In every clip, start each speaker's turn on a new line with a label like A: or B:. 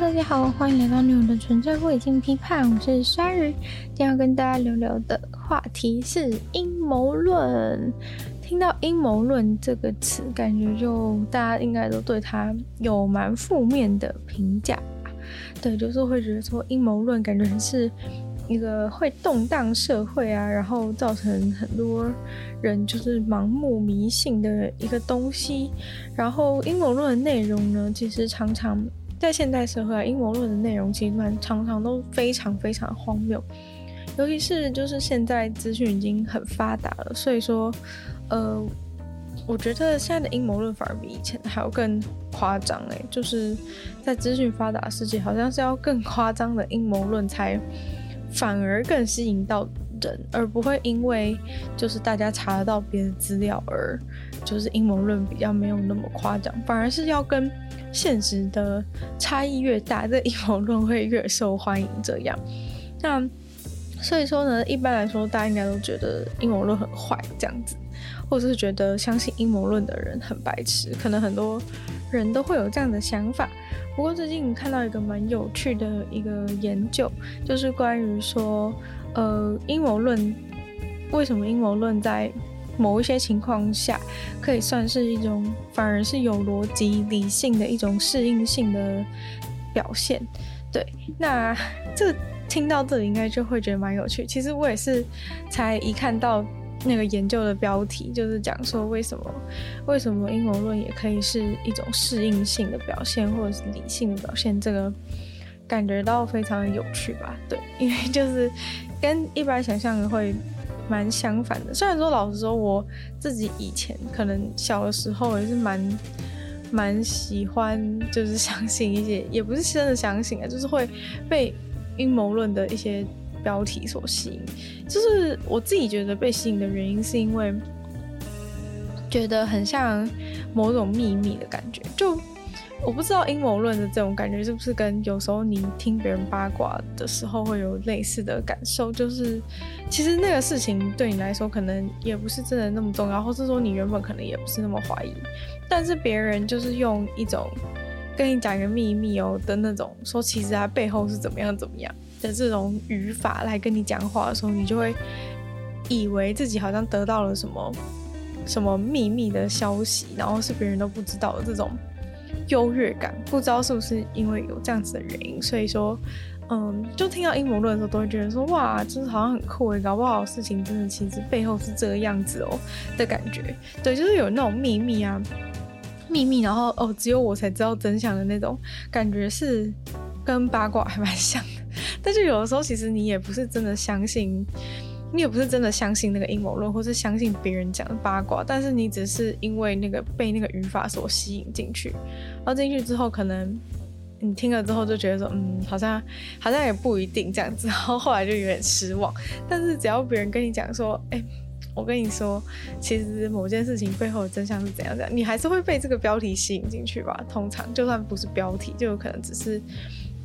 A: 大家好，欢迎来到女友的纯粹不已经批判，我是鲨鱼。今天要跟大家聊聊的话题是阴谋论。听到阴谋论这个词，感觉就大家应该都对它有蛮负面的评价吧？对，就是会觉得说阴谋论感觉是一个会动荡社会啊，然后造成很多人就是盲目迷信的一个东西。然后阴谋论的内容呢，其实常常。在现代社会啊，阴谋论的内容其实蛮常常都非常非常荒谬，尤其是就是现在资讯已经很发达了，所以说，呃，我觉得现在的阴谋论反而比以前还要更夸张诶，就是在资讯发达的世界，好像是要更夸张的阴谋论才反而更吸引到而不会因为就是大家查得到别的资料而就是阴谋论比较没有那么夸张，反而是要跟。现实的差异越大，这阴谋论会越受欢迎。这样，那所以说呢，一般来说，大家应该都觉得阴谋论很坏，这样子，或者是觉得相信阴谋论的人很白痴。可能很多人都会有这样的想法。不过最近看到一个蛮有趣的一个研究，就是关于说，呃，阴谋论为什么阴谋论在某一些情况下，可以算是一种反而是有逻辑、理性的一种适应性的表现。对，那这听到这里应该就会觉得蛮有趣。其实我也是才一看到那个研究的标题，就是讲说为什么为什么阴谋论也可以是一种适应性的表现，或者是理性的表现，这个感觉到非常的有趣吧？对，因为就是跟一般想象的会。蛮相反的，虽然说老实说，我自己以前可能小的时候也是蛮蛮喜欢，就是相信一些，也不是真的相信啊，就是会被阴谋论的一些标题所吸引。就是我自己觉得被吸引的原因，是因为觉得很像某种秘密的感觉，就。我不知道阴谋论的这种感觉是不是跟有时候你听别人八卦的时候会有类似的感受，就是其实那个事情对你来说可能也不是真的那么重要，或是说你原本可能也不是那么怀疑，但是别人就是用一种跟你讲一个秘密哦的那种，说其实他背后是怎么样怎么样的这种语法来跟你讲话的时候，你就会以为自己好像得到了什么什么秘密的消息，然后是别人都不知道的这种。优越感，不知道是不是因为有这样子的原因，所以说，嗯，就听到阴谋论的时候，都会觉得说，哇，就是好像很酷诶，搞不好事情真的其实背后是这个样子哦的感觉。对，就是有那种秘密啊，秘密，然后哦，只有我才知道真相的那种感觉，是跟八卦还蛮像的。但是有的时候，其实你也不是真的相信。你也不是真的相信那个阴谋论，或是相信别人讲的八卦，但是你只是因为那个被那个语法所吸引进去，然后进去之后，可能你听了之后就觉得说，嗯，好像好像也不一定这样子，然后后来就有点失望。但是只要别人跟你讲说，哎、我跟你说，其实某件事情背后的真相是怎样怎样，你还是会被这个标题吸引进去吧？通常就算不是标题，就有可能只是，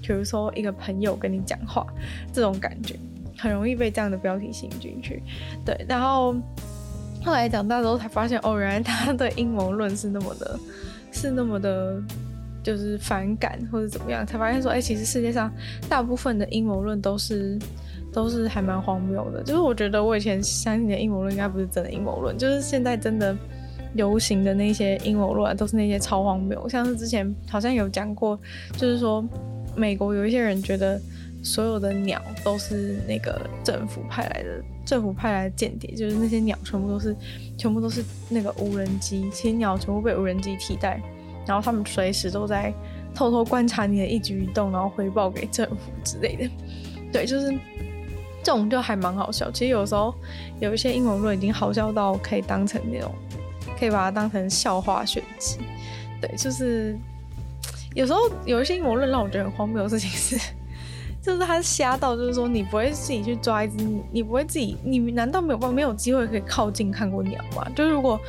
A: 比如说一个朋友跟你讲话这种感觉。很容易被这样的标题吸引进去，对，然后后来长大之后才发现，哦，原来他对阴谋论是那么的，是那么的，就是反感或者怎么样，才发现说，哎，其实世界上大部分的阴谋论都是都是还蛮荒谬的。就是我觉得我以前相信的阴谋论应该不是真的阴谋论，就是现在真的流行的那些阴谋论都是那些超荒谬，像是之前好像有讲过，就是说美国有一些人觉得。所有的鸟都是那个政府派来的，政府派来的间谍，就是那些鸟全部都是，全部都是那个无人机，其实鸟全部被无人机替代，然后他们随时都在偷偷观察你的一举一动，然后回报给政府之类的。对，就是这种就还蛮好笑。其实有时候有一些阴谋论已经好笑到可以当成那种，可以把它当成笑话选集。对，就是有时候有一些阴谋论让我觉得很荒谬的事情是。就是他瞎到，就是说你不会自己去抓一只，你不会自己，你难道没有办没有机会可以靠近看过鸟吗？就是如果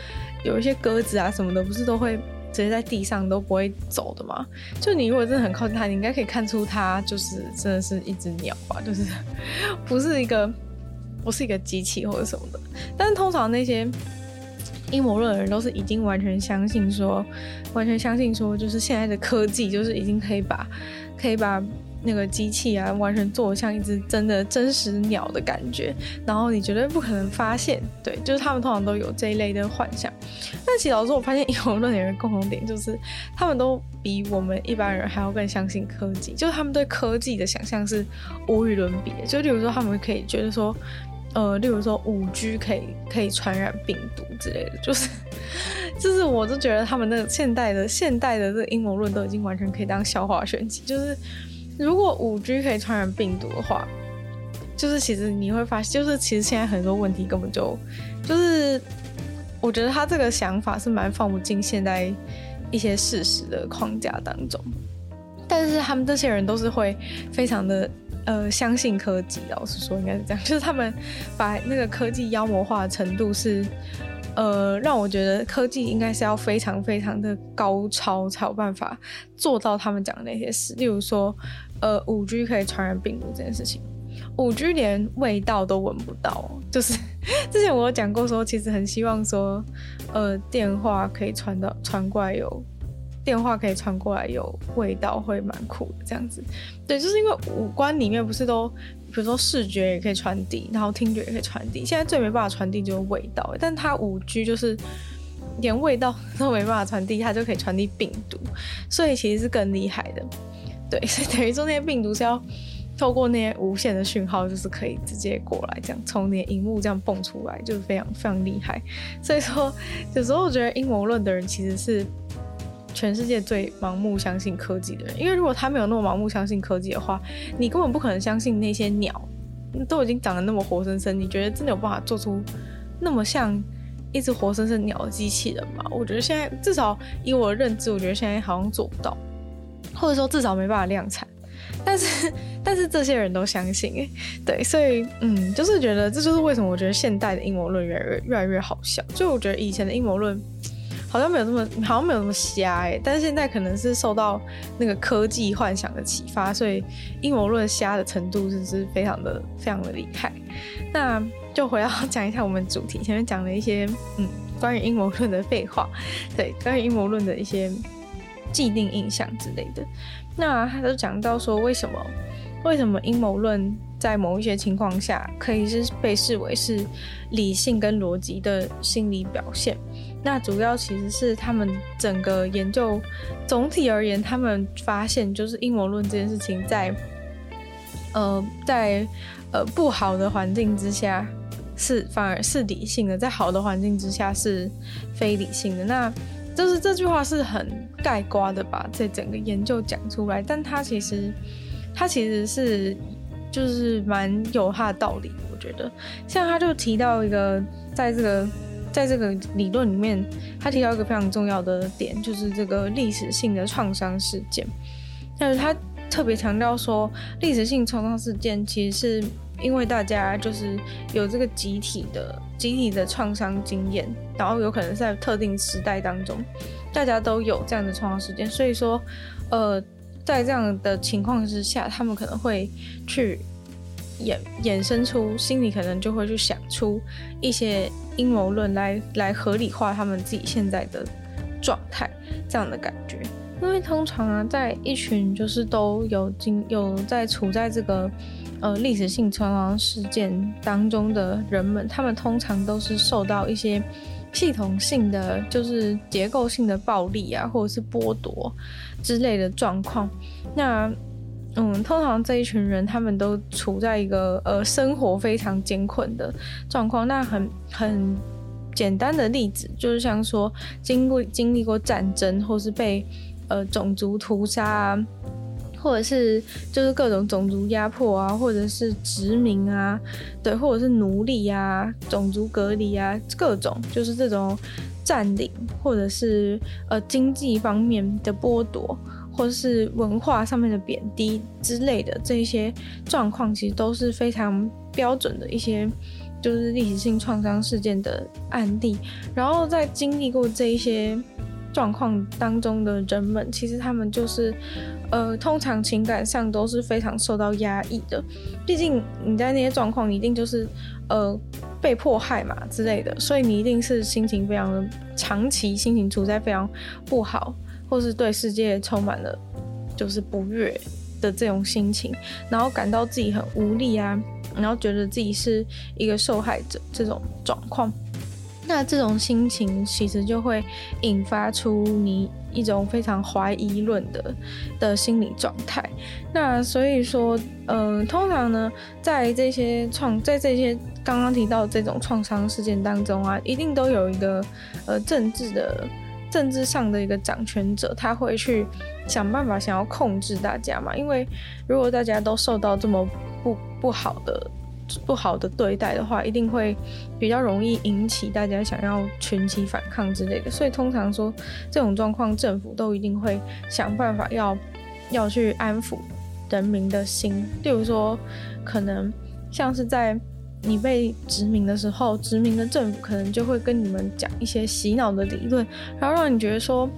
A: 有一些鸽子啊什么的，不是都会直接在地上都不会走的吗？就你如果真的很靠近它，你应该可以看出它就是真的是一只鸟吧，就是 不是一个不是一个机器或者什么的。但是通常那些阴谋论的人都是已经完全相信说，完全相信说，就是现在的科技就是已经可以把，可以把那个机器啊，完全做像一只真的真实鸟的感觉，然后你绝对不可能发现，对，就是他们通常都有这一类的幻想。但其实老实说，我发现阴谋论的人共同点就是，他们都比我们一般人还要更相信科技，就是他们对科技的想象是无与伦比的。就例如说，他们可以觉得说。呃，例如说五 G 可以可以传染病毒之类的，就是 就是，我就觉得他们那个现代的现代的这个阴谋论都已经完全可以当笑话选集。就是如果五 G 可以传染病毒的话，就是其实你会发现，就是其实现在很多问题根本就就是，我觉得他这个想法是蛮放不进现在一些事实的框架当中。但是他们这些人都是会非常的。呃，相信科技，老实说应该是这样，就是他们把那个科技妖魔化的程度是，呃，让我觉得科技应该是要非常非常的高超才有办法做到他们讲的那些事。例如说，呃，五 G 可以传染病毒这件事情，五 G 连味道都闻不到，就是之前我有讲过说，其实很希望说，呃，电话可以传到传过来有。电话可以传过来有味道，会蛮酷的这样子。对，就是因为五官里面不是都，比如说视觉也可以传递，然后听觉也可以传递。现在最没办法传递就是味道，但它五 G 就是连味道 都没办法传递，它就可以传递病毒，所以其实是更厉害的。对，所以等于说那些病毒是要透过那些无线的讯号，就是可以直接过来，这样从你的荧幕这样蹦出来，就是非常非常厉害。所以说，有时候我觉得阴谋论的人其实是。全世界最盲目相信科技的人，因为如果他没有那么盲目相信科技的话，你根本不可能相信那些鸟都已经长得那么活生生，你觉得真的有办法做出那么像一只活生生鸟的机器人吗？我觉得现在至少以我的认知，我觉得现在好像做不到，或者说至少没办法量产。但是，但是这些人都相信，对，所以，嗯，就是觉得这就是为什么我觉得现代的阴谋论越来越越来越好笑。就我觉得以前的阴谋论。好像没有这么，好像没有那么瞎哎、但是现在可能是受到那个科技幻想的启发，所以阴谋论瞎的程度是是非常的非常的厉害。那就回到讲一下我们主题，前面讲了一些嗯关于阴谋论的废话，对，关于阴谋论的一些既定印象之类的。那他就讲到说，为什么为什么阴谋论在某一些情况下可以是被视为是理性跟逻辑的心理表现？那主要其实是他们整个研究，总体而言，他们发现就是阴谋论这件事情在，呃，在呃不好的环境之下是反而是理性的，在好的环境之下是非理性的。那就是这句话是很概括的把这整个研究讲出来，但它其实它其实是就是蛮有它的道理，我觉得。像他就提到一个在这个。在这个理论里面，他提到一个非常重要的点，就是这个历史性的创伤事件。但是他特别强调说，历史性创伤事件其实是因为大家就是有这个集体的集体的创伤经验，然后有可能在特定时代当中，大家都有这样的创伤事件，所以说，呃，在这样的情况之下，他们可能会去。衍衍生出心里可能就会去想出一些阴谋论来来合理化他们自己现在的状态，这样的感觉。因为通常啊，在一群就是都有经有在处在这个呃历史性创伤事件当中的人们，他们通常都是受到一些系统性的就是结构性的暴力啊，或者是剥夺之类的状况。那嗯，通常这一群人他们都处在一个呃生活非常艰困的状况。那很很简单的例子，就是像说经过经历过战争，或是被呃种族屠杀啊，或者是就是各种种族压迫啊，或者是殖民啊，对，或者是奴隶啊，种族隔离啊，各种就是这种占领，或者是呃经济方面的剥夺。或者是文化上面的贬低之类的这些状况，其实都是非常标准的一些，就是历史性创伤事件的案例。然后在经历过这一些状况当中的人们，其实他们就是，呃，通常情感上都是非常受到压抑的。毕竟你在那些状况，你一定就是，呃。被迫害嘛之类的，所以你一定是心情非常的长期心情处在非常不好，或是对世界充满了就是不悦的这种心情，然后感到自己很无力啊，然后觉得自己是一个受害者这种状况。那这种心情其实就会引发出你一种非常怀疑论的的心理状态。那所以说，嗯、呃，通常呢，在这些创，在这些刚刚提到这种创伤事件当中啊，一定都有一个呃政治的政治上的一个掌权者，他会去想办法想要控制大家嘛。因为如果大家都受到这么不不好的。不好的对待的话，一定会比较容易引起大家想要群起反抗之类的。所以通常说这种状况，政府都一定会想办法要要去安抚人民的心。例如说，可能像是在你被殖民的时候，殖民的政府可能就会跟你们讲一些洗脑的理论，然后让你觉得说，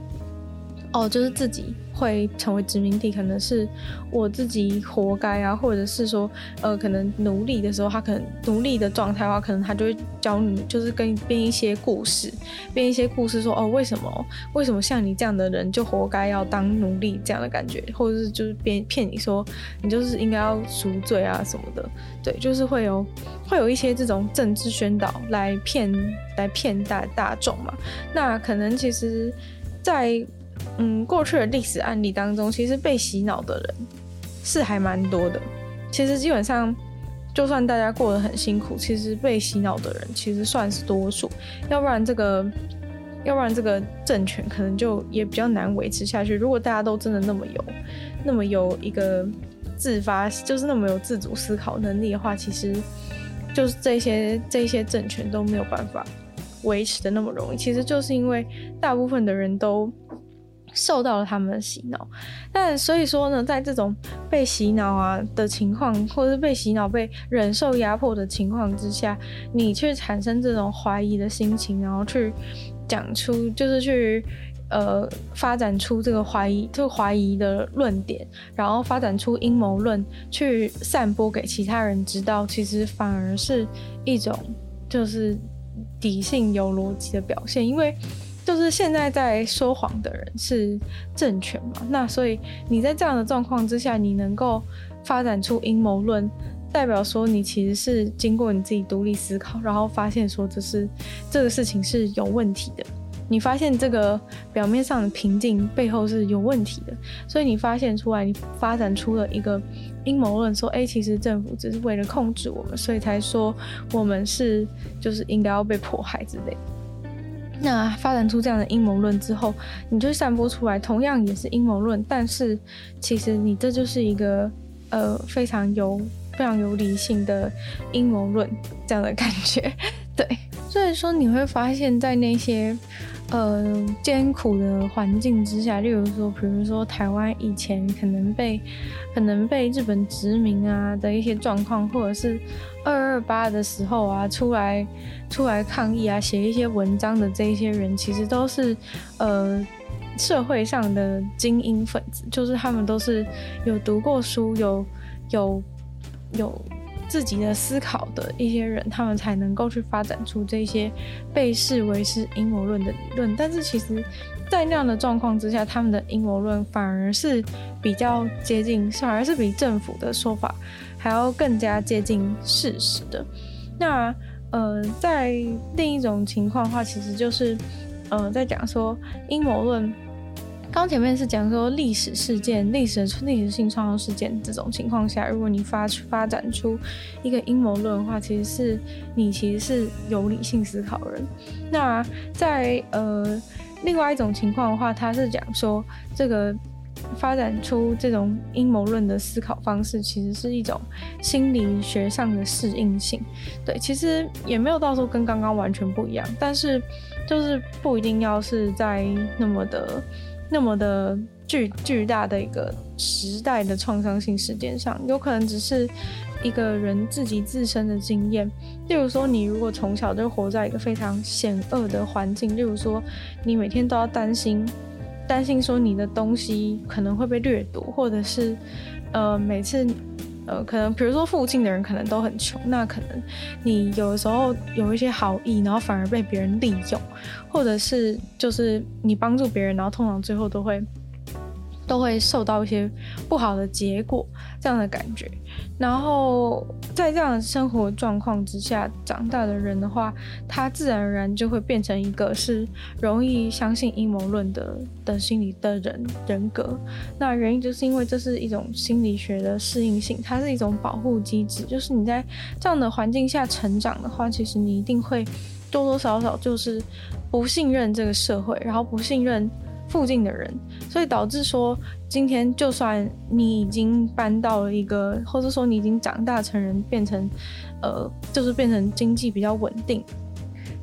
A: 哦，就是自己。会成为殖民地，可能是我自己活该啊，或者是说，呃，可能奴隶的时候，他可能奴隶的状态的话，可能他就会教你，就是跟编一些故事，编一些故事说，哦，为什么，为什么像你这样的人就活该要当奴隶这样的感觉，或者是就是编骗你说，你就是应该要赎罪啊什么的，对，就是会有会有一些这种政治宣导来骗来骗大大众嘛，那可能其实，在嗯，过去的历史案例当中，其实被洗脑的人是还蛮多的。其实基本上，就算大家过得很辛苦，其实被洗脑的人其实算是多数。要不然这个，要不然这个政权可能就也比较难维持下去。如果大家都真的那么有，那么有一个自发，就是那么有自主思考能力的话，其实就是这些这些政权都没有办法维持的那么容易。其实就是因为大部分的人都。受到了他们的洗脑，但所以说呢，在这种被洗脑啊的情况，或者是被洗脑、被忍受压迫的情况之下，你去产生这种怀疑的心情，然后去讲出，就是去呃发展出这个怀疑、这个怀疑的论点，然后发展出阴谋论，去散播给其他人知道，其实反而是一种就是理性有逻辑的表现，因为。就是现在在说谎的人是政权嘛，那所以你在这样的状况之下，你能够发展出阴谋论，代表说你其实是经过你自己独立思考，然后发现说这是这个事情是有问题的。你发现这个表面上的平静背后是有问题的，所以你发现出来，你发展出了一个阴谋论，说，哎，其实政府只是为了控制我们，所以才说我们是就是应该要被迫害之类的。那发展出这样的阴谋论之后，你就散播出来，同样也是阴谋论，但是其实你这就是一个呃非常有非常有理性的阴谋论这样的感觉，对，所以说你会发现在那些。呃，艰苦的环境之下，例如说，比如说台湾以前可能被可能被日本殖民啊的一些状况，或者是二二八的时候啊，出来出来抗议啊，写一些文章的这一些人，其实都是呃社会上的精英分子，就是他们都是有读过书，有有有。有自己的思考的一些人，他们才能够去发展出这些被视为是阴谋论的理论。但是其实，在那样的状况之下，他们的阴谋论反而是比较接近，反而是比政府的说法还要更加接近事实的。那呃，在另一种情况的话，其实就是呃，在讲说阴谋论。刚前面是讲说历史事件、历史历史性创造事件这种情况下，如果你发发展出一个阴谋论的话，其实是你其实是有理性思考人。那在呃另外一种情况的话，他是讲说这个发展出这种阴谋论的思考方式，其实是一种心理学上的适应性。对，其实也没有到时候跟刚刚完全不一样，但是就是不一定要是在那么的。那么的巨巨大的一个时代的创伤性事件上，有可能只是一个人自己自身的经验。例如说，你如果从小就活在一个非常险恶的环境，例如说，你每天都要担心，担心说你的东西可能会被掠夺，或者是，呃，每次呃，可能比如说附近的人可能都很穷，那可能你有的时候有一些好意，然后反而被别人利用，或者是就是你帮助别人，然后通常最后都会。都会受到一些不好的结果，这样的感觉。然后在这样的生活状况之下长大的人的话，他自然而然就会变成一个是容易相信阴谋论的的心理的人人格。那原因就是因为这是一种心理学的适应性，它是一种保护机制。就是你在这样的环境下成长的话，其实你一定会多多少少就是不信任这个社会，然后不信任。附近的人，所以导致说，今天就算你已经搬到了一个，或者说你已经长大成人，变成，呃，就是变成经济比较稳定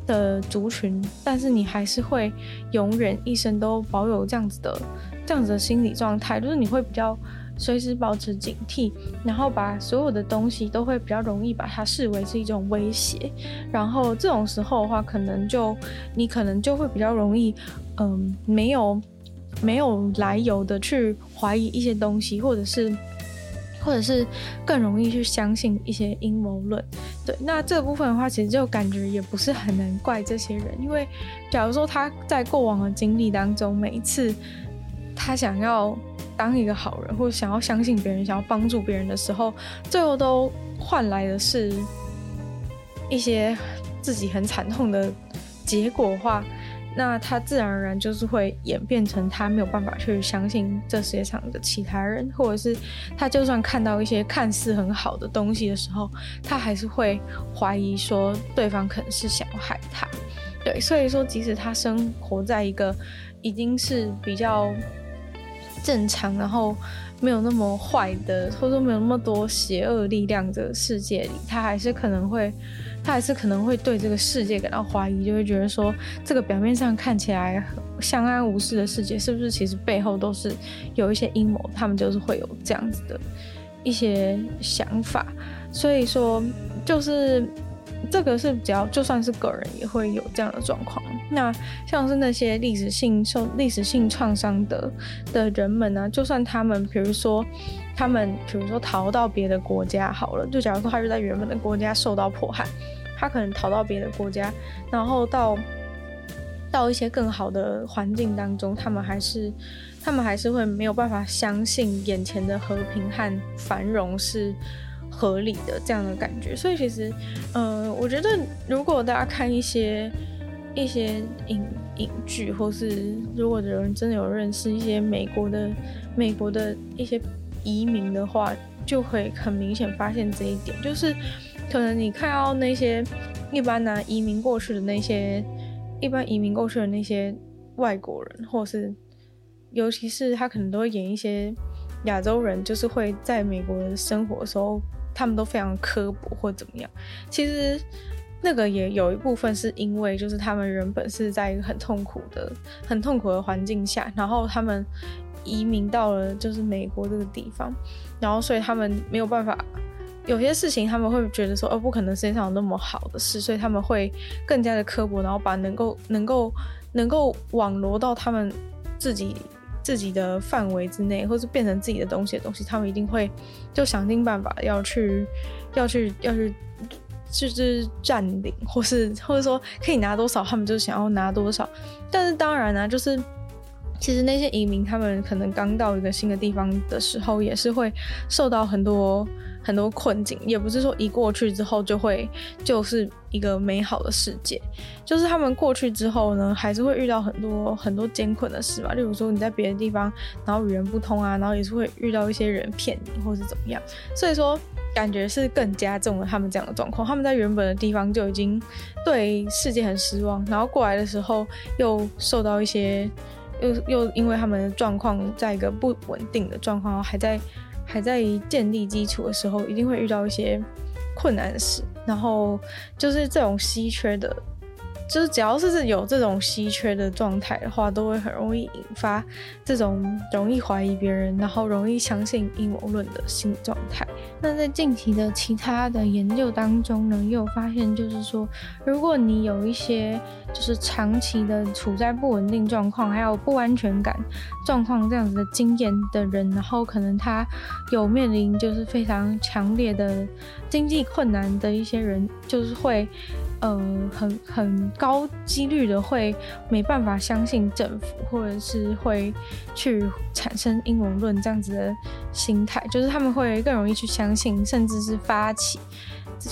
A: 的族群，但是你还是会永远一生都保有这样子的这样子的心理状态，就是你会比较。随时保持警惕，然后把所有的东西都会比较容易把它视为是一种威胁，然后这种时候的话，可能就你可能就会比较容易，嗯，没有没有来由的去怀疑一些东西，或者是或者是更容易去相信一些阴谋论。对，那这部分的话，其实就感觉也不是很难怪这些人，因为假如说他在过往的经历当中，每一次他想要。当一个好人，或者想要相信别人，想要帮助别人的时候，最后都换来的是一些自己很惨痛的结果的话，那他自然而然就是会演变成他没有办法去相信这世界上的其他人，或者是他就算看到一些看似很好的东西的时候，他还是会怀疑说对方可能是想要害他。对，所以说即使他生活在一个已经是比较。正常，然后没有那么坏的，或者说没有那么多邪恶力量的世界里，他还是可能会，他还是可能会对这个世界感到怀疑，就会觉得说，这个表面上看起来相安无事的世界，是不是其实背后都是有一些阴谋？他们就是会有这样子的一些想法，所以说就是。这个是比较就算是个人也会有这样的状况。那像是那些历史性受历史性创伤的的人们呢、就算他们比如说他们比如说逃到别的国家好了，就假如说他是在原本的国家受到迫害，他可能逃到别的国家，然后到到一些更好的环境当中，他们还是他们还是会没有办法相信眼前的和平和繁荣是。合理的这样的感觉，所以其实，呃，我觉得如果大家看一些一些影影剧，或是如果有人真的有认识一些美国的美国的一些移民的话，就会很明显发现这一点，就是可能你看到那些一般呢、移民过去的那些一般移民过去的那些外国人，或是尤其是他可能都会演一些亚洲人，就是会在美国的生活的时候。他们都非常刻薄或怎么样，其实那个也有一部分是因为，就是他们原本是在一个很痛苦的、很痛苦的环境下，然后他们移民到了就是美国这个地方，然后所以他们没有办法，有些事情他们会觉得说，哦，不可能世界上有那么好的事，所以他们会更加的刻薄，然后把能够、能够、能够网罗到他们自己。自己的范围之内，或是变成自己的东西的东西，他们一定会就想尽办法要去，要去，要去，就是占领，或是或者说可以拿多少，他们就想要拿多少。但是当然呢、就是其实那些移民，他们可能刚到一个新的地方的时候，也是会受到很多。很多困境，也不是说一过去之后就会就是一个美好的世界，就是他们过去之后呢，还是会遇到很多很多艰困的事吧。例如说你在别的地方，然后语言不通啊，然后也是会遇到一些人骗你，或是怎么样。所以说，感觉是更加重了他们这样的状况。他们在原本的地方就已经对世界很失望，然后过来的时候又受到一些，又又因为他们的状况在一个不稳定的状况，还在。还在建立基础的时候，一定会遇到一些困难的事。然后就是这种稀缺的就是只要是有这种稀缺的状态的话，都会很容易引发这种容易怀疑别人，然后容易相信阴谋论的心理状态。那在近期的其他的研究当中呢，也有发现，就是说，如果你有一些就是长期的处在不稳定状况，还有不安全感状况这样子的经验的人，然后可能他有面临就是非常强烈的经济困难的一些人，就是会。呃，很很高几率的会没办法相信政府，或者是会去产生阴谋论这样子的心态，就是他们会更容易去相信，甚至是发起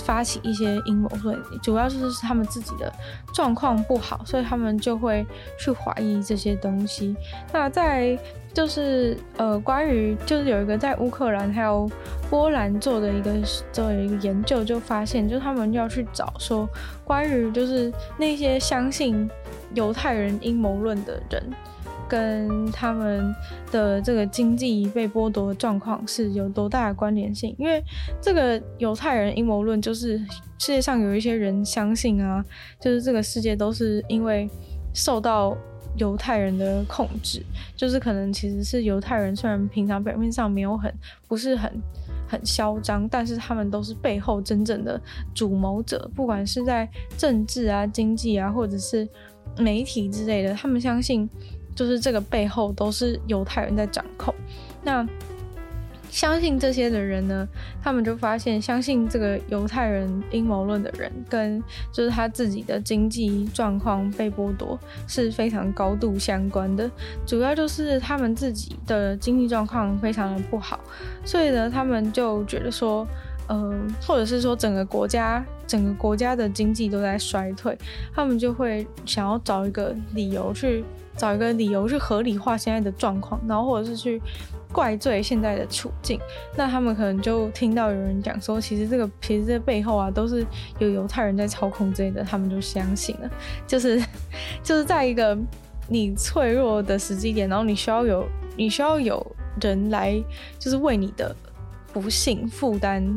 A: 发起一些阴谋论。主要就是他们自己的状况不好，所以他们就会去怀疑这些东西。那在就是呃，关于就是有一个在乌克兰还有波兰做的一个做的一个研究，就发现，就他们要去找说，关于就是那些相信犹太人阴谋论的人，跟他们的这个经济被剥夺的状况是有多大的关联性？因为这个犹太人阴谋论就是世界上有一些人相信啊，就是这个世界都是因为受到。犹太人的控制，就是可能其实是犹太人，虽然平常表面上没有很不是很很嚣张，但是他们都是背后真正的主谋者，不管是在政治啊、经济啊，或者是媒体之类的，他们相信就是这个背后都是犹太人在掌控。那相信这些的人呢，他们就发现，相信这个犹太人阴谋论的人，跟就是他自己的经济状况被剥夺是非常高度相关的。主要就是他们自己的经济状况非常的不好，所以呢，他们就觉得说，嗯、或者是说整个国家整个国家的经济都在衰退，他们就会想要找一个理由去找一个理由去合理化现在的状况，然后或者是去。怪罪现在的处境，那他们可能就听到有人讲说，其实这个其实这背后啊都是有犹太人在操控之类的，他们就相信了。就是就是在一个你脆弱的时机点，然后你需要有你需要有人来，就是为你的不幸负担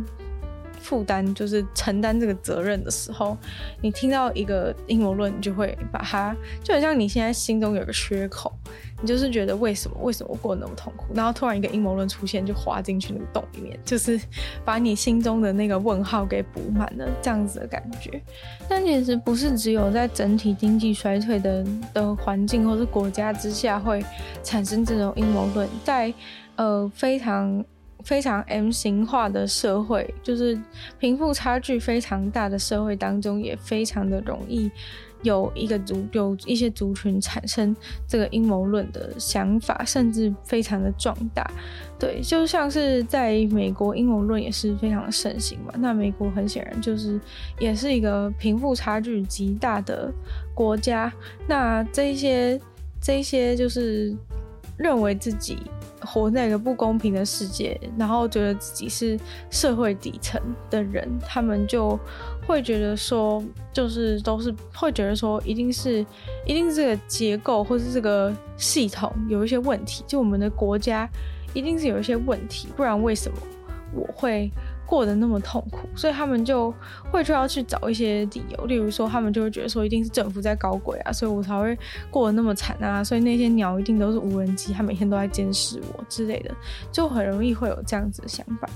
A: 负担，就是承担这个责任的时候，你听到一个阴谋论，你就会把它就很像你现在心中有个缺口。你就是觉得为什么为什么我过得那么痛苦，然后突然一个阴谋论出现，就滑进去那个洞里面，就是把你心中的那个问号给补满了，这样子的感觉。但其实不是只有在整体经济衰退的的环境或是国家之下会产生这种阴谋论，在呃非常非常 M 型化的社会，就是贫富差距非常大的社会当中，也非常的容易。有一个族有一些族群产生这个阴谋论的想法，甚至非常的壮大。对，就像是在美国，阴谋论也是非常的盛行嘛。那美国很显然就是也是一个贫富差距极大的国家。那这些这些就是认为自己活在一个不公平的世界，然后觉得自己是社会底层的人，他们就。会觉得说，就是都是会觉得说，一定是，一定是这个结构或是这个系统有一些问题，就我们的国家一定是有一些问题，不然为什么我会过得那么痛苦？所以他们就会就要去找一些理由，例如说，他们就会觉得说，一定是政府在搞鬼啊，所以我才会过得那么惨啊，所以那些鸟一定都是无人机，它每天都在监视我之类的，就很容易会有这样子的想法。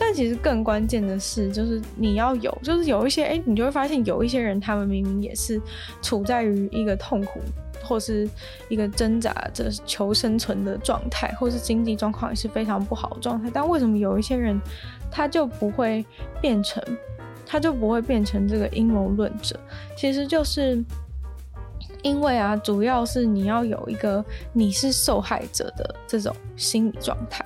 A: 但其实更关键的是，就是你要有，就是有一些，哎、你就会发现有一些人，他们明明也是处在于一个痛苦或是一个挣扎着求生存的状态，或是经济状况也是非常不好的状态。但为什么有一些人，他就不会变成，他就不会变成这个阴谋论者？其实就是。因为啊，主要是你要有一个你是受害者的这种心理状态，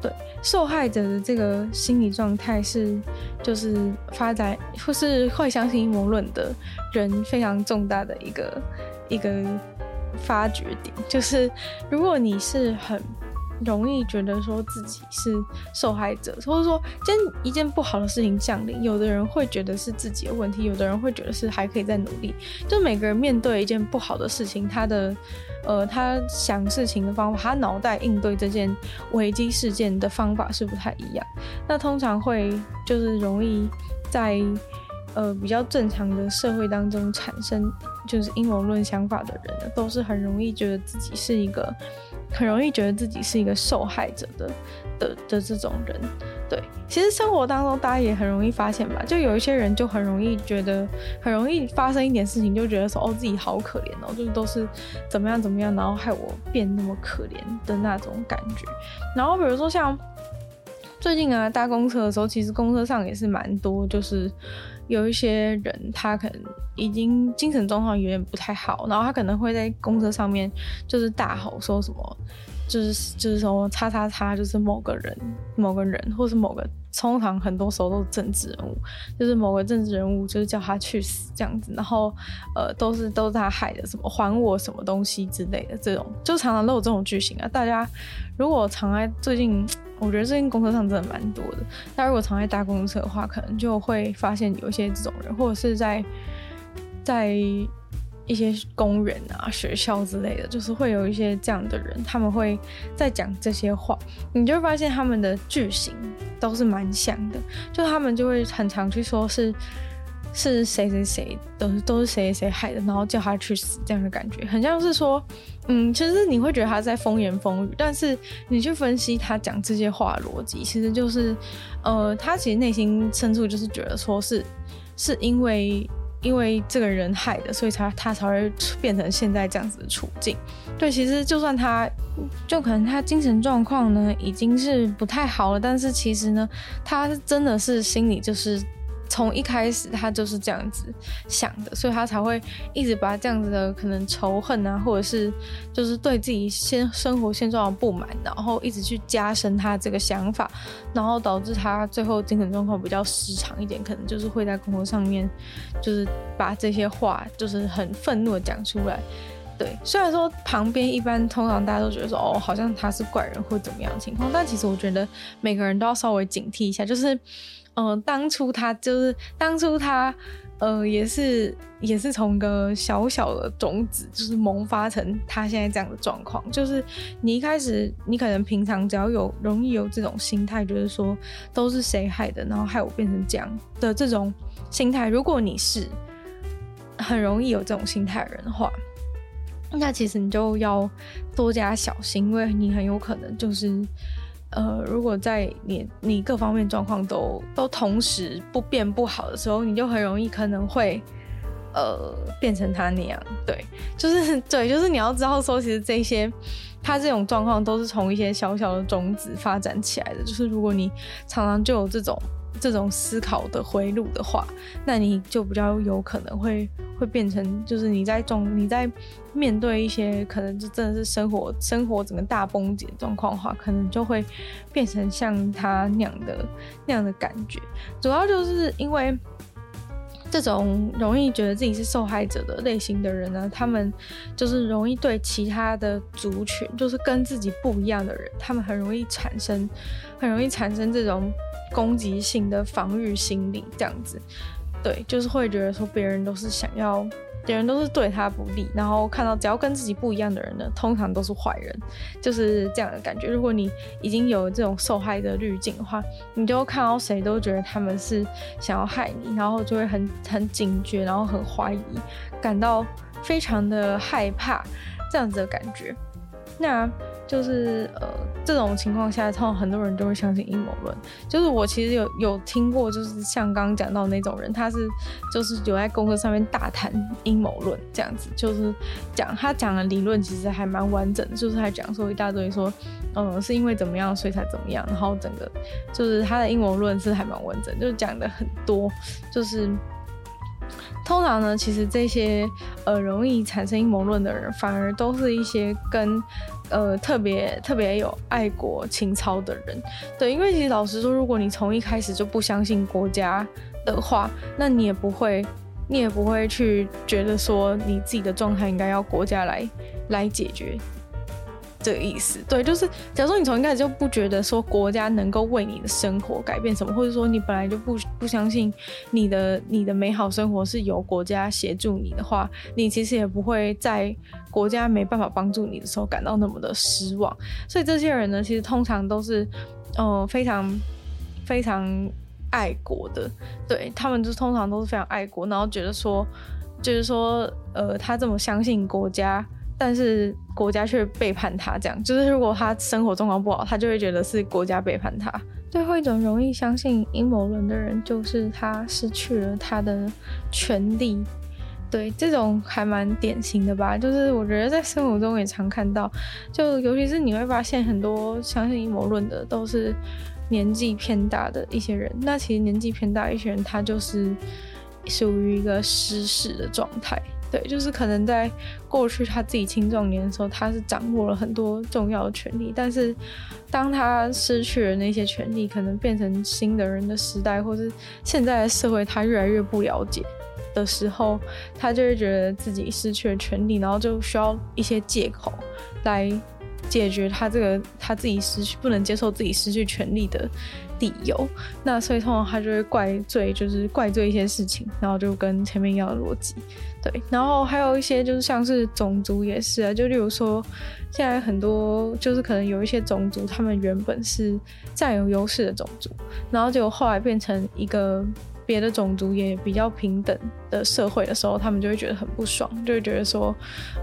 A: 对，受害者的这个心理状态是，就是发展或是会相信阴谋论的人非常重大的一个一个发掘点，就是如果你是很。容易觉得说自己是受害者，或者说，今天一件不好的事情降临，有的人会觉得是自己的问题，有的人会觉得是还可以再努力。就每个人面对一件不好的事情，他的，呃，他想事情的方法，他脑袋应对这件危机事件的方法是不太一样。那通常会就是容易在，呃，比较正常的社会当中产生就是阴谋论想法的人呢，都是很容易觉得自己是一个，很容易觉得自己是一个受害者的的的这种人。对，其实生活当中大家也很容易发现吧，就有一些人就很容易觉得，很容易发生一点事情，就觉得说哦自己好可怜哦，就是都是怎么样怎么样，然后害我变那么可怜的那种感觉。然后比如说像最近啊搭公车的时候，其实公车上也是蛮多，就是有一些人他可能已经精神状况有点不太好，然后他可能会在公车上面就是大吼说什么。就是就是说，叉叉叉，就是某个人、某个人，或是某个，通常很多时候都是政治人物，就是某个政治人物，就是叫他去死这样子，然后呃，都是都是他害的，什么还我什么东西之类的，这种就常常都有这种剧情啊。大家如果常在最近，我觉得最近公车上真的蛮多的，那如果常在搭公车的话，可能就会发现有一些这种人，或者是在在。一些公园啊、学校之类的，就是会有一些这样的人，他们会在讲这些话，你就会发现他们的句型都是蛮像的，就他们就会很常去说是是谁谁谁都都是谁谁害的，然后叫他去死这样的感觉，很像是说，嗯，其实你会觉得他在风言风语，但是你去分析他讲这些话逻辑，其实就是，呃，他其实内心深处就是觉得说是是因为。因为这个人害的，所以他他才会变成现在这样子的处境。对，其实就算他，就可能他精神状况呢已经是不太好了，但是其实呢，他真的是心里就是。从一开始他就是这样子想的，所以他才会一直把这样子的可能仇恨啊，或者是就是对自己现生活现状的不满，然后一直去加深他这个想法，然后导致他最后精神状况比较失常一点，可能就是会在工作上面就是把这些话就是很愤怒的讲出来。对，虽然说旁边一般通常大家都觉得说哦，好像他是怪人或怎么样情况，但其实我觉得每个人都要稍微警惕一下，就是。嗯、呃，当初他就是当初他，呃，也是也是从个小小的种子，就是萌发成他现在这样的状况。就是你一开始，你可能平常只要有容易有这种心态，就是说都是谁害的，然后害我变成这样的这种心态。如果你是很容易有这种心态的人的话，那其实你就要多加小心，因为你很有可能就是。呃，如果在你你各方面状况都都同时不变不好的时候，你就很容易可能会呃变成他那样。对，就是 对，就是你要知道说，其实这些他这种状况都是从一些小小的种子发展起来的。就是如果你常常就有这种。这种思考的回路的话，那你就比较有可能会会变成，就是你在中你在面对一些可能就真的是生活生活整个大崩解状况的话，可能就会变成像他那样的那样的感觉。主要就是因为这种容易觉得自己是受害者的类型的人呢，他们就是容易对其他的族群，就是跟自己不一样的人，他们很容易产生很容易产生这种。攻击性的防御心理，这样子，对，就是会觉得说别人都是想要，别人都是对他不利，然后看到只要跟自己不一样的人呢，通常都是坏人，就是这样的感觉。如果你已经有这种受害的滤镜的话，你就看到谁都觉得他们是想要害你，然后就会很很警觉，然后很怀疑，感到非常的害怕，这样子的感觉。那。就是呃，这种情况下，通常很多人都会相信阴谋论。就是我其实有有听过，就是像刚刚讲到那种人，他是就是有在公车上面大谈阴谋论这样子，就是讲他讲的理论其实还蛮完整的，就是还讲说一大堆说，嗯，是因为怎么样所以才怎么样，然后整个就是他的阴谋论是还蛮完整，就是讲的很多，就是。通常呢，其实这些呃容易产生阴谋论的人，反而都是一些跟呃特别特别有爱国情操的人。对，因为其实老实说，如果你从一开始就不相信国家的话，那你也不会，你也不会去觉得说你自己的状态应该要国家来来解决。这个意思，对，就是假如说你从一开始就不觉得说国家能够为你的生活改变什么，或者说你本来就不不相信你的你的美好生活是由国家协助你的话，你其实也不会在国家没办法帮助你的时候感到那么的失望。所以这些人呢，其实通常都是，呃，非常非常爱国的，对，他们就通常都是非常爱国，然后觉得说。就是说，呃，他这么相信国家，但是国家却背叛他，这样就是如果他生活状况不好，他就会觉得是国家背叛他。最后一种容易相信阴谋论的人，就是他失去了他的权利。对，这种还蛮典型的吧，就是我觉得在生活中也常看到，就尤其是你会发现很多相信阴谋论的都是年纪偏大的一些人。那其实年纪偏大一些人，他就是属于一个失势的状态。对，就是可能在过去他自己青壮年的时候，他是掌握了很多重要的权利，但是当他失去了那些权利，可能变成新的人的时代，或是现在的社会，他越来越不了解的时候，他就会觉得自己失去了权利，然后就需要一些借口来解决他这个他自己失去不能接受自己失去权利的理由。那所以通常他就会怪罪，就是怪罪一些事情，然后就跟前面一样的逻辑。对，然后还有一些就是像是种族也是啊，就例如说，现在很多就是可能有一些种族，他们原本是占有优势的种族，然后就后来变成一个别的种族也比较平等的社会的时候，他们就会觉得很不爽，就会觉得说，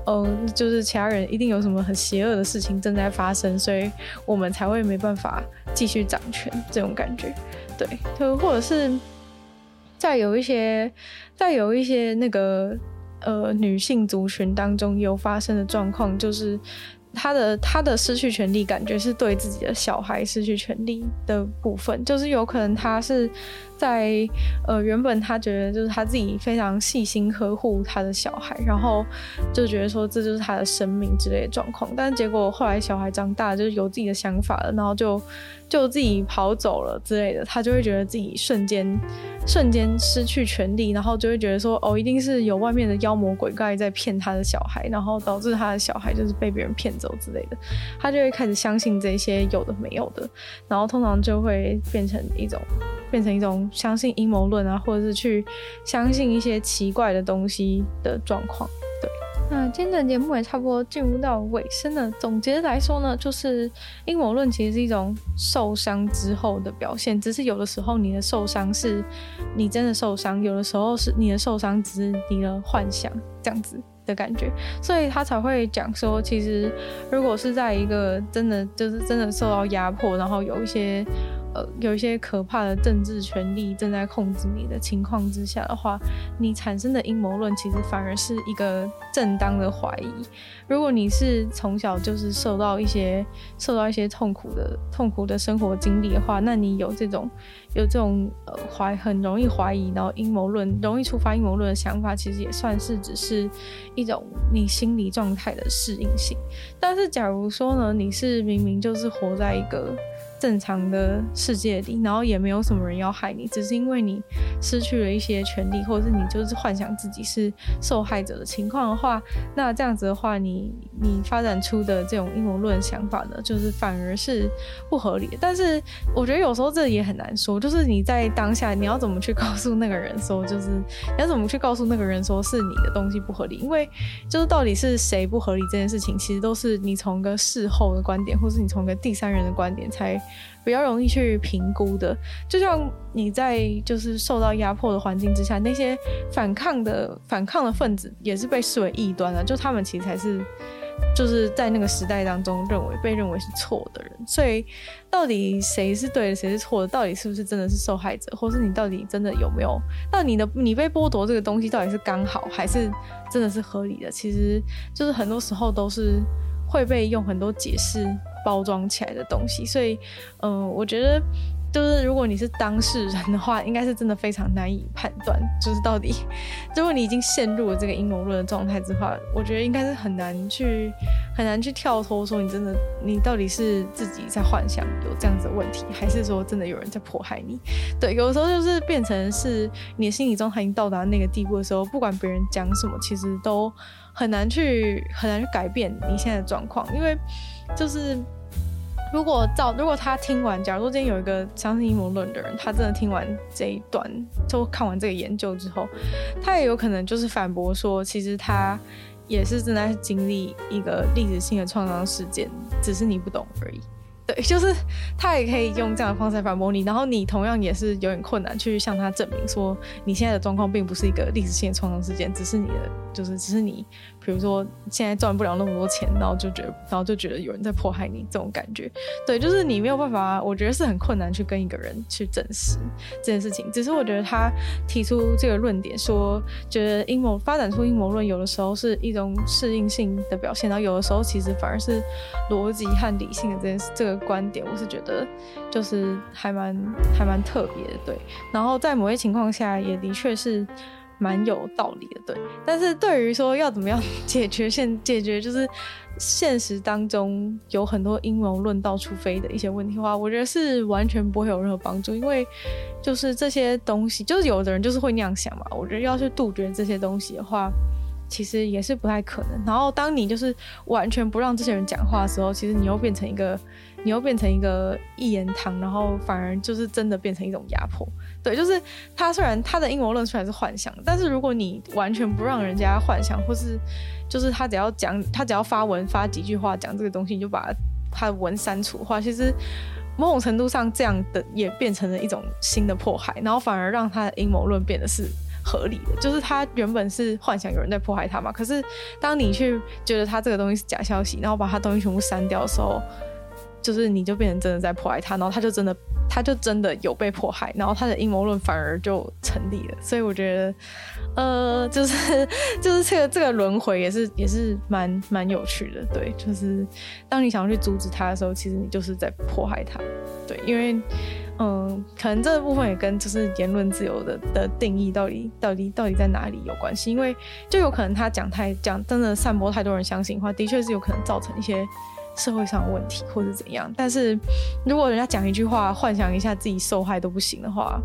A: 嗯、就是其他人一定有什么很邪恶的事情正在发生，所以我们才会没办法继续掌权这种感觉。对，就或者是。再有一些，再有一些那个呃女性族群当中有发生的状况，就是她的她的失去权利，感觉是对自己的小孩失去权利的部分，就是有可能她是。在呃，原本他觉得就是他自己非常细心呵护他的小孩，然后就觉得说这就是他的生命之类的状况。但结果后来小孩长大，就是有自己的想法了，然后就就自己跑走了之类的，他就会觉得自己瞬间瞬间失去权利，然后就会觉得说哦，一定是有外面的妖魔鬼怪在骗他的小孩，然后导致他的小孩就是被别人骗走之类的，他就会开始相信这些有的没有的，然后通常就会变成一种。变成一种相信阴谋论啊，或者是去相信一些奇怪的东西的状况。对，那今天的节目也差不多进入到尾声了。总结来说呢，就是阴谋论其实是一种受伤之后的表现，只是有的时候你的受伤是你真的受伤，有的时候是你的受伤只是你的幻想这样子的感觉，所以他才会讲说，其实如果是在一个真的就是真的受到压迫，然后有一些。呃，有一些可怕的政治权力正在控制你的情况之下的话，你产生的阴谋论其实反而是一个正当的怀疑。如果你是从小就是受到一些受到一些痛苦的痛苦的生活经历的话，那你有这种有这种呃怀很容易怀疑，然后阴谋论容易触发阴谋论的想法，其实也算是只是一种你心理状态的适应性。但是假如说呢，你是明明就是活在一个。正常的世界里，然后也没有什么人要害你，只是因为你失去了一些权利，或者是你就是幻想自己是受害者的情况的话，那这样子的话，你你发展出的这种阴谋论想法呢，就是反而是不合理的。但是我觉得有时候这也很难说，就是你在当下你要怎么去告诉那个人说，就是你要怎么去告诉那个人说是你的东西不合理，因为就是到底是谁不合理这件事情，其实都是你从个事后的观点，或是你从个第三人的观点才。比较容易去评估的，就像你在就是受到压迫的环境之下，那些反抗的反抗的分子也是被视为异端的，就他们其实才是就是在那个时代当中认为被认为是错的人。所以到底谁是对的，谁是错的？到底是不是真的是受害者，或是你到底真的有没有？那你的你被剥夺这个东西到底是刚好还是真的是合理的？其实就是很多时候都是会被用很多解释。包装起来的东西，所以，嗯、我觉得就是如果你是当事人的话，应该是真的非常难以判断，就是到底，如果你已经陷入了这个阴谋论的状态之话，我觉得应该是很难去很难去跳脱，说你真的你到底是自己在幻想有这样子的问题，还是说真的有人在迫害你？对，有时候就是变成是你的心理状态已经到达那个地步的时候，不管别人讲什么，其实都很难去很难去改变你现在的状况，因为。就是，如果照如果他听完，假如说今天有一个相信阴谋论的人，他真的听完这一段，就看完这个研究之后，他也有可能就是反驳说，其实他也是正在经历一个历史性的创伤事件，只是你不懂而已。对，就是他也可以用这样的方式反驳你，然后你同样也是有点困难去向他证明说你现在的状况并不是一个历史性的创伤事件，只是你的就是只是你。比如说，现在赚不了那么多钱，然后就觉得，然后就觉得有人在迫害你，这种感觉，对，就是你没有办法，我觉得是很困难去跟一个人去证实这件事情。只是我觉得他提出这个论点，说觉得阴谋发展出阴谋论，有的时候是一种适应性的表现，然后有的时候其实反而是逻辑和理性的这件事这个观点，我是觉得就是还蛮还蛮特别的，对。然后在某些情况下，也的确是。蛮有道理的，对。但是对于说要怎么样 解决现解决就是现实当中有很多阴谋论到处飞的一些问题的话，我觉得是完全不会有任何帮助，因为就是这些东西，就是有的人就是会那样想嘛。我觉得要去杜绝这些东西的话，其实也是不太可能。然后当你就是完全不让这些人讲话的时候，其实你又变成一个。你又变成一个一言堂，然后反而就是真的变成一种压迫。对，就是他虽然他的阴谋论虽然是幻想，但是如果你完全不让人家幻想，或是就是他只要讲，他只要发文发几句话讲这个东西，你就把他的文删除的话，其实某种程度上这样的也变成了一种新的迫害，然后反而让他的阴谋论变得是合理的。就是他原本是幻想有人在迫害他嘛，可是当你去觉得他这个东西是假消息，然后把他东西全部删掉的时候。就是你就变成真的在迫害他，然后他就真的他就真的有被迫害，然后他的阴谋论反而就成立了。所以我觉得，呃，就是就是这个这个轮回也是也是蛮蛮有趣的。对，就是当你想要去阻止他的时候，其实你就是在迫害他。对，因为嗯，可能这部分也跟就是言论自由的的定义到底到底到底在哪里有关系。因为就有可能他讲太讲真的散播太多人相信的话，的确是有可能造成一些。社会上的问题或者怎样，但是如果人家讲一句话，幻想一下自己受害都不行的话。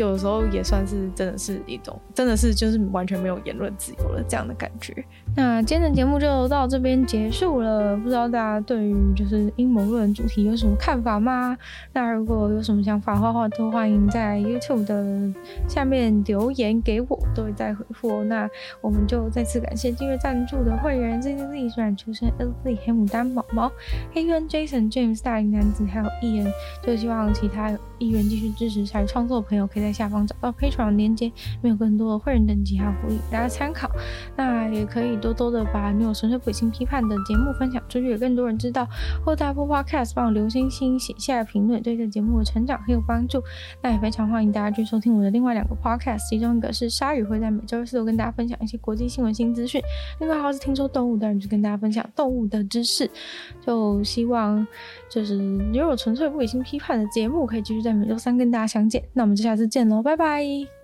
A: 有的时候也算是真的是一种，真的是就是完全没有言论自由了这样的感觉。那今天的节目就到这边结束了，不知道大家对于就是阴谋论主题有什么看法吗？那如果有什么想法的话，都欢迎在 YouTube 的下面留言给我，都会再回复哦。那我们就再次感谢订阅赞助的会员：Z Z Z、虽然出身 L Z、黑牡丹宝宝、黑渊 Jason、James、大龄男子，还有艺人。就希望其他意愿继续支持参与创作的朋友，可以在。下方找到 patron 连接，没有更多的会员等级还有福利，大家参考。那也可以多多的把女友纯粹不理性批判的节目分享出去，给更多人知道。或大部 Podcast 帮我留星星，写下评论，对这节目的成长很有帮助。那也非常欢迎大家去收听我的另外两个 Podcast，其中一个是鲨鱼，会在每周四都跟大家分享一些国际新闻新资讯；另外还是听说动物的人，就跟大家分享动物的知识。就希望就是女友纯粹不理性批判的节目，可以继续在每周三跟大家相见。那我们就下次见喽。拜拜。